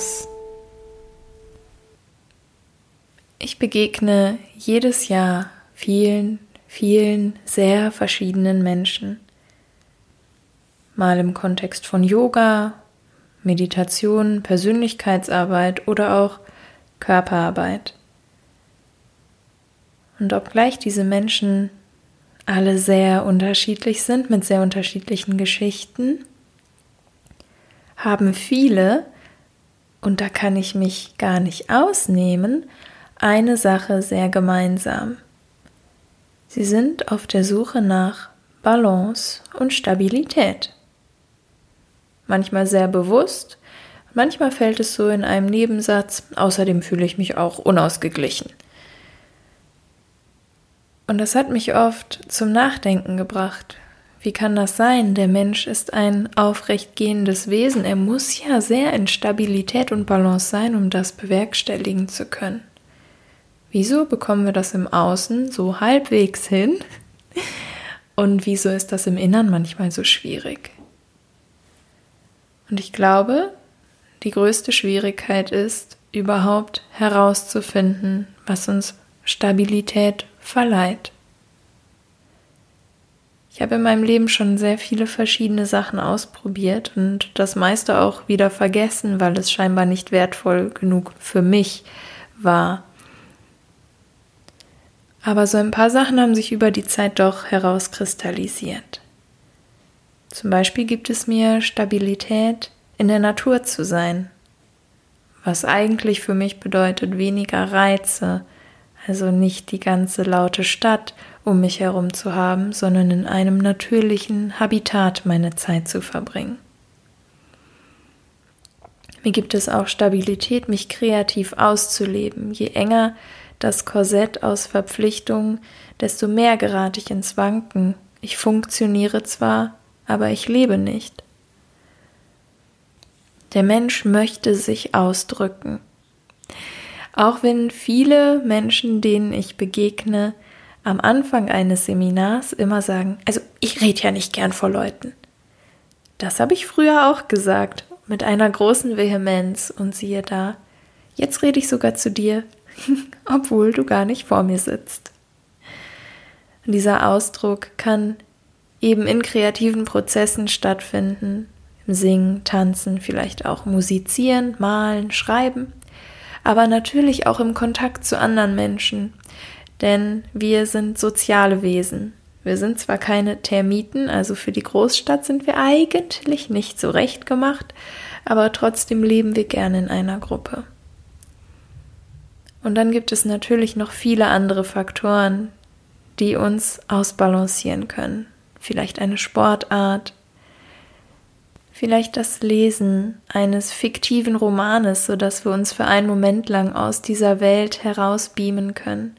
Balance. Ich begegne jedes Jahr vielen, vielen sehr verschiedenen Menschen. Mal im Kontext von Yoga, Meditation, Persönlichkeitsarbeit oder auch Körperarbeit. Und obgleich diese Menschen alle sehr unterschiedlich sind, mit sehr unterschiedlichen Geschichten, haben viele, und da kann ich mich gar nicht ausnehmen, eine Sache sehr gemeinsam. Sie sind auf der Suche nach Balance und Stabilität. Manchmal sehr bewusst, manchmal fällt es so in einem Nebensatz, außerdem fühle ich mich auch unausgeglichen. Und das hat mich oft zum Nachdenken gebracht. Wie kann das sein? Der Mensch ist ein aufrecht gehendes Wesen. Er muss ja sehr in Stabilität und Balance sein, um das bewerkstelligen zu können. Wieso bekommen wir das im Außen so halbwegs hin? Und wieso ist das im Innern manchmal so schwierig? Und ich glaube, die größte Schwierigkeit ist, überhaupt herauszufinden, was uns Stabilität verleiht. Ich habe in meinem Leben schon sehr viele verschiedene Sachen ausprobiert und das meiste auch wieder vergessen, weil es scheinbar nicht wertvoll genug für mich war. Aber so ein paar Sachen haben sich über die Zeit doch herauskristallisiert. Zum Beispiel gibt es mir Stabilität, in der Natur zu sein, was eigentlich für mich bedeutet weniger Reize, also nicht die ganze laute Stadt um mich herum zu haben, sondern in einem natürlichen Habitat meine Zeit zu verbringen. Mir gibt es auch Stabilität, mich kreativ auszuleben. Je enger das Korsett aus Verpflichtungen, desto mehr gerate ich ins Wanken. Ich funktioniere zwar, aber ich lebe nicht. Der Mensch möchte sich ausdrücken. Auch wenn viele Menschen, denen ich begegne, am Anfang eines Seminars immer sagen, also ich rede ja nicht gern vor Leuten. Das habe ich früher auch gesagt, mit einer großen Vehemenz und siehe da, jetzt rede ich sogar zu dir, obwohl du gar nicht vor mir sitzt. Und dieser Ausdruck kann eben in kreativen Prozessen stattfinden, im Singen, Tanzen, vielleicht auch musizieren, malen, schreiben aber natürlich auch im Kontakt zu anderen Menschen, denn wir sind soziale Wesen. Wir sind zwar keine Termiten, also für die Großstadt sind wir eigentlich nicht so recht gemacht, aber trotzdem leben wir gerne in einer Gruppe. Und dann gibt es natürlich noch viele andere Faktoren, die uns ausbalancieren können. Vielleicht eine Sportart, Vielleicht das Lesen eines fiktiven Romanes, sodass wir uns für einen Moment lang aus dieser Welt herausbeamen können.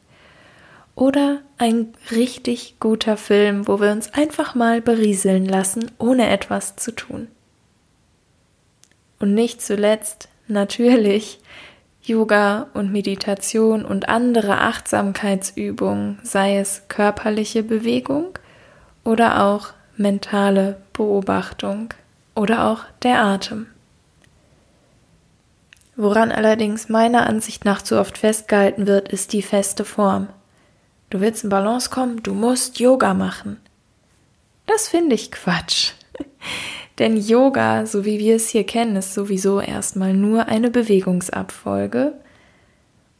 Oder ein richtig guter Film, wo wir uns einfach mal berieseln lassen, ohne etwas zu tun. Und nicht zuletzt natürlich Yoga und Meditation und andere Achtsamkeitsübungen, sei es körperliche Bewegung oder auch mentale Beobachtung oder auch der Atem. Woran allerdings meiner Ansicht nach zu oft festgehalten wird, ist die feste Form. Du willst in Balance kommen, du musst Yoga machen. Das finde ich Quatsch. Denn Yoga, so wie wir es hier kennen, ist sowieso erstmal nur eine Bewegungsabfolge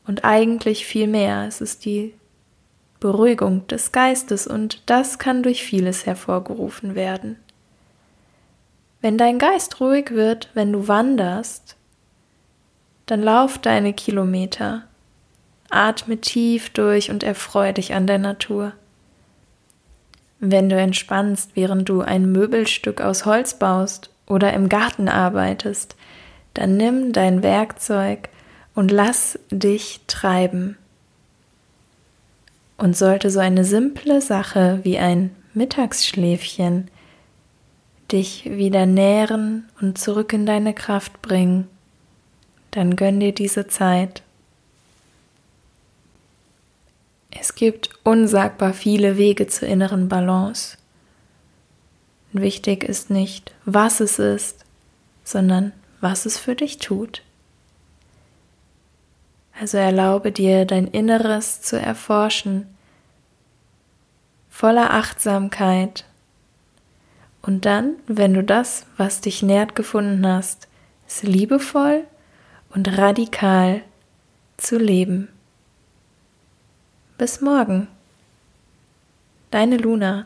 und eigentlich viel mehr. Es ist die Beruhigung des Geistes und das kann durch vieles hervorgerufen werden. Wenn dein Geist ruhig wird, wenn du wanderst, dann lauf deine Kilometer, atme tief durch und erfreue dich an der Natur. Wenn du entspannst, während du ein Möbelstück aus Holz baust oder im Garten arbeitest, dann nimm dein Werkzeug und lass dich treiben. Und sollte so eine simple Sache wie ein Mittagsschläfchen dich wieder nähren und zurück in deine Kraft bringen, dann gönn dir diese Zeit. Es gibt unsagbar viele Wege zur inneren Balance. Wichtig ist nicht, was es ist, sondern was es für dich tut. Also erlaube dir, dein Inneres zu erforschen, voller Achtsamkeit. Und dann, wenn du das, was dich nährt, gefunden hast, es liebevoll und radikal zu leben. Bis morgen. Deine Luna.